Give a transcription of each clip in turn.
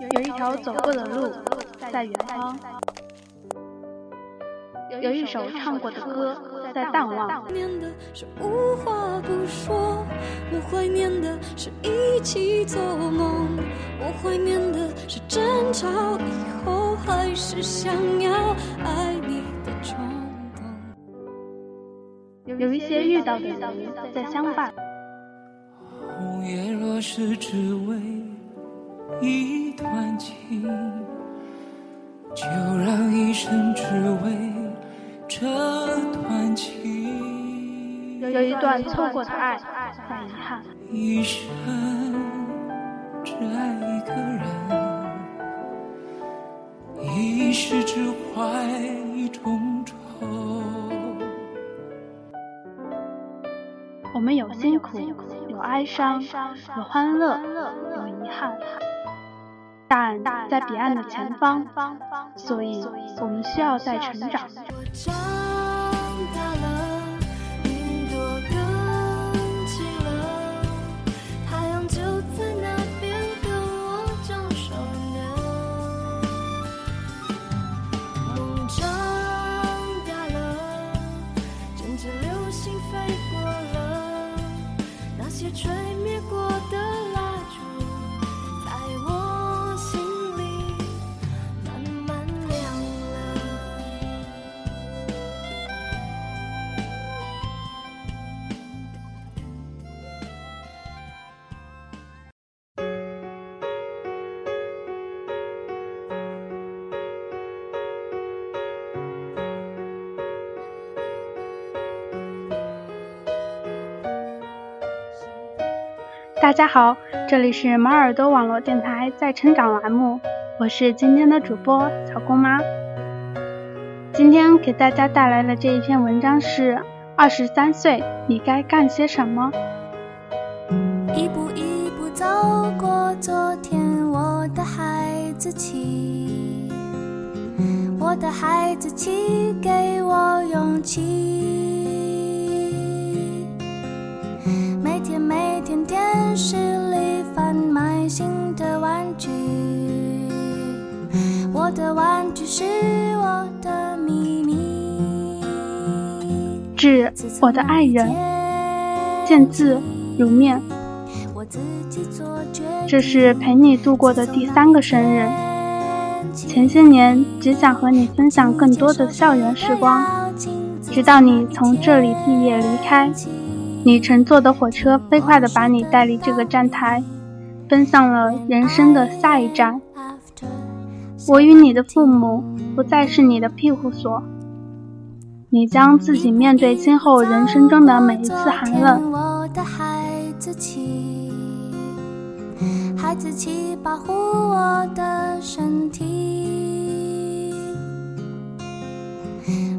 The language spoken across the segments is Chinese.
有一条走过的路在远方，有一首唱过的歌在淡忘。怀念的是无话不说，我怀念的是一起做梦，我怀念的是争吵以后还是想要爱你的冲动。有一些遇到的人在相伴，红颜若是只为一段情，就让一生只为这段情。有一段错过的爱很遗憾，一生只爱一个人，一世只怀一种愁。我们有辛苦，有哀伤，有欢乐，有遗憾，但在彼岸的前方，所以我们需要在成长。大家好，这里是马耳朵网络电台在成长栏目，我是今天的主播小姑妈。今天给大家带来的这一篇文章是：二十三岁，你该干些什么？一步一步走过昨天，我的孩子气，我的孩子气给我勇气。天每天电视里贩卖新的玩具，我的玩具是我的秘密。致我的爱人，见字如面。我自己做决定。这是陪你度过的第三个生日。前些年只想和你分享更多的校园时光，直到你从这里毕业离开，你乘坐的火车飞快地把你带离这个站台，奔向了人生的下一站。我与你的父母不再是你的庇护所，你将自己面对今后人生中的每一次寒冷。孩子气保护我的身体。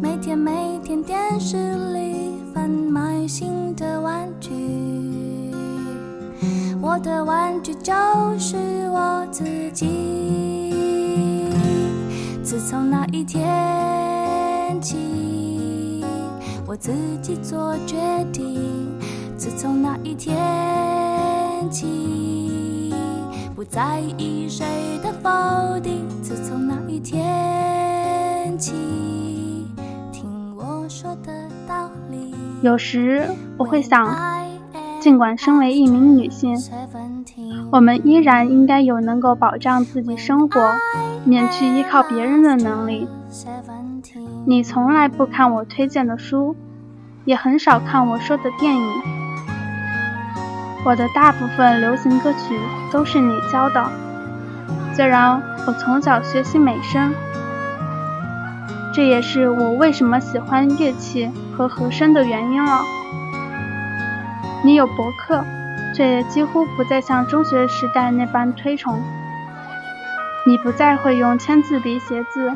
每天每天电视里贩卖新的玩具，我的玩具就是我自己。自从那一天起，我自己做决定。自从那一天起，不在意谁的否定。自从那一天起，听我说的。有时我会想，尽管身为一名女性，我们依然应该有能够保障自己生活、免去依靠别人的能力。你从来不看我推荐的书，也很少看我说的电影。我的大部分流行歌曲都是你教的，虽然我从小学习美声，这也是我为什么喜欢乐器和和声的原因了。你有博客，却也几乎不再像中学时代那般推崇。你不再会用签字笔写字，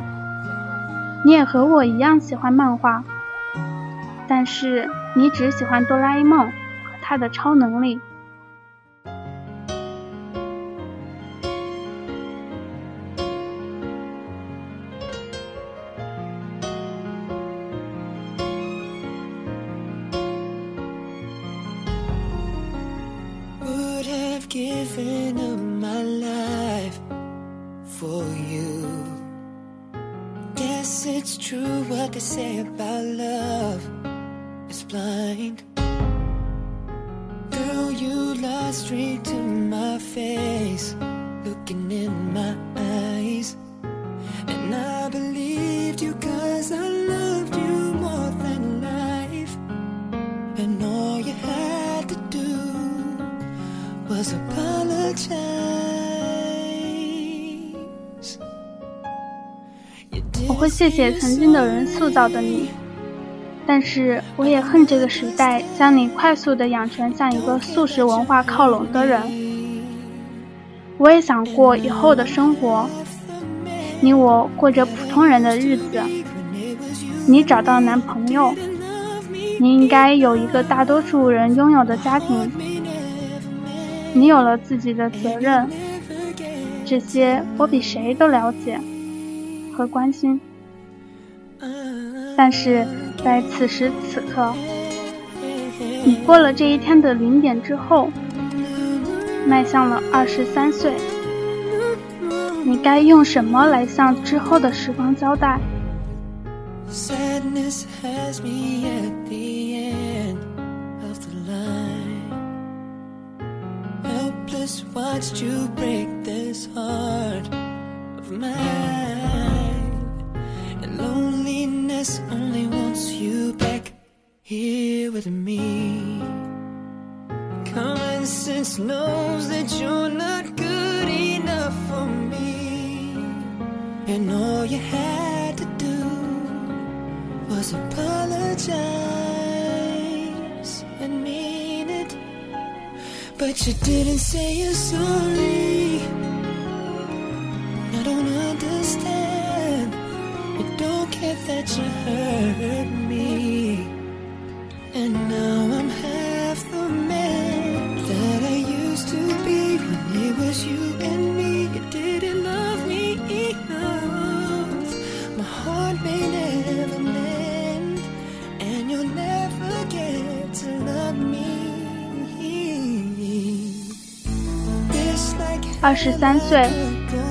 你也和我一样喜欢漫画，但是你只喜欢哆啦 A 梦和他的超能力。Given up my life for you. Guess it's true what they say about love is blind. Girl, you lied straight to my face, looking in 谢谢曾经的人塑造的你，但是我也恨这个时代将你快速的养成向一个素食文化靠拢的人。我也想过以后的生活，你我过着普通人的日子。你找到男朋友，你应该有一个大多数人拥有的家庭，你有了自己的责任，这些我比谁都了解和关心。但是在此时此刻，你过了这一天的零点之后，迈向了二十三岁，你该用什么来向之后的时光交代？Sadness has me at the end of the line. Helpless, watched you break this But you didn't say you're sorry. I don't understand. You don't care that you hurt 二十三岁，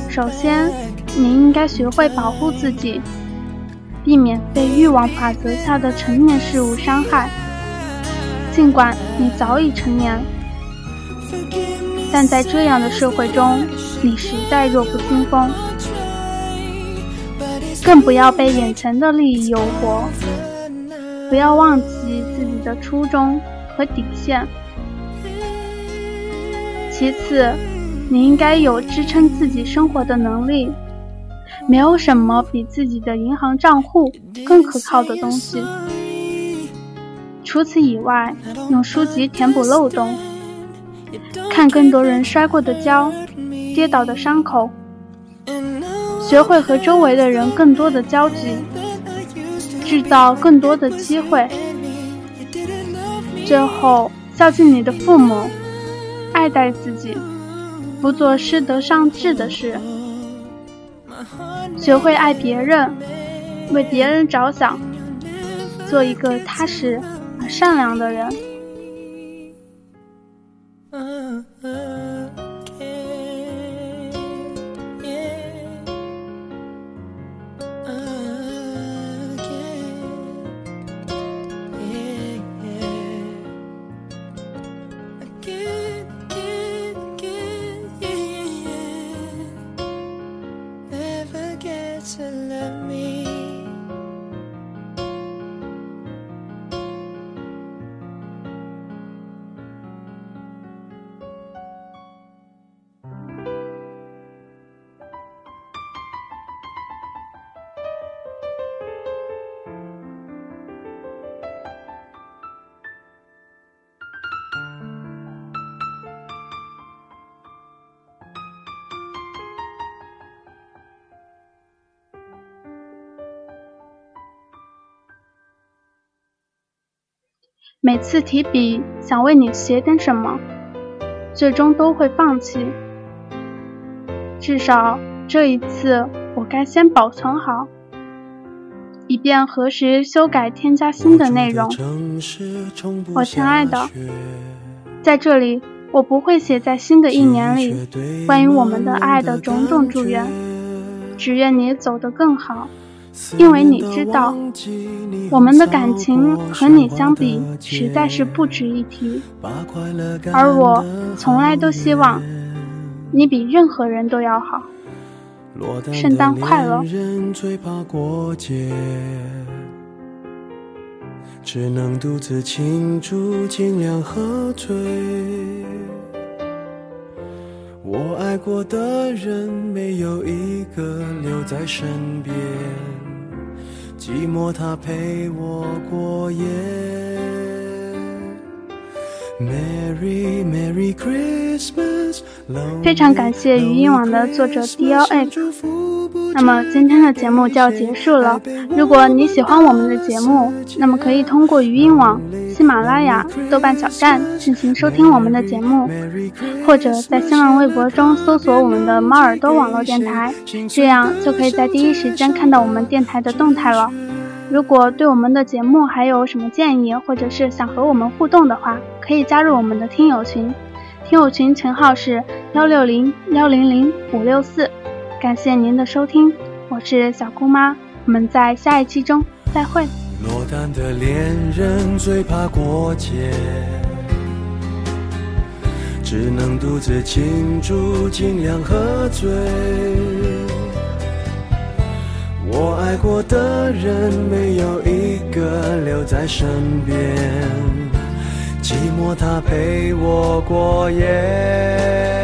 首先你应该学会保护自己，避免被欲望法则下的成年事物伤害。尽管你早已成年，但在这样的社会中，你实在弱不禁风。更不要被眼前的利益诱惑，不要忘记自己的初衷和底线。其次，你应该有支撑自己生活的能力。没有什么比自己的银行账户更可靠的东西。除此以外，用书籍填补漏洞，看更多人摔过的跤、跌倒的伤口，学会和周围的人更多的交集，制造更多的机会。最后，孝敬你的父母，爱戴自己，不做失德丧志的事，学会爱别人，为别人着想，做一个踏实而善良的人。每次提笔想为你写点什么，最终都会放弃。至少这一次，我该先保存好，以便何时修改添加新的内容。我亲爱的，在这里，我不会写在新的一年里关于我们的爱的种种祝愿。只愿你走得更好，因为你知道，我们的感情和你相比实在是不值一提。而我从来都希望你比任何人都要好。圣诞快乐！只能独自庆祝，尽量喝醉。我爱过的人，没有一个留在身边，寂寞它陪我过夜。Merry Merry Christmas。非常感谢语音网的作者 D L X。那么今天的节目就要结束了。如果你喜欢我们的节目，那么可以通过语音网、喜马拉雅、豆瓣小站进行收听我们的节目，或者在新浪微博中搜索我们的猫耳朵网络电台，这样就可以在第一时间看到我们电台的动态了。如果对我们的节目还有什么建议，或者是想和我们互动的话，可以加入我们的听友群，听友群群号是幺六零幺零零五六四。感谢您的收听，我是小姑妈，我们在下一期中再会。落单的恋人最怕过节，只能独自庆祝，尽量喝醉。我爱过的人没有一个留在身边，寂寞它陪我过夜。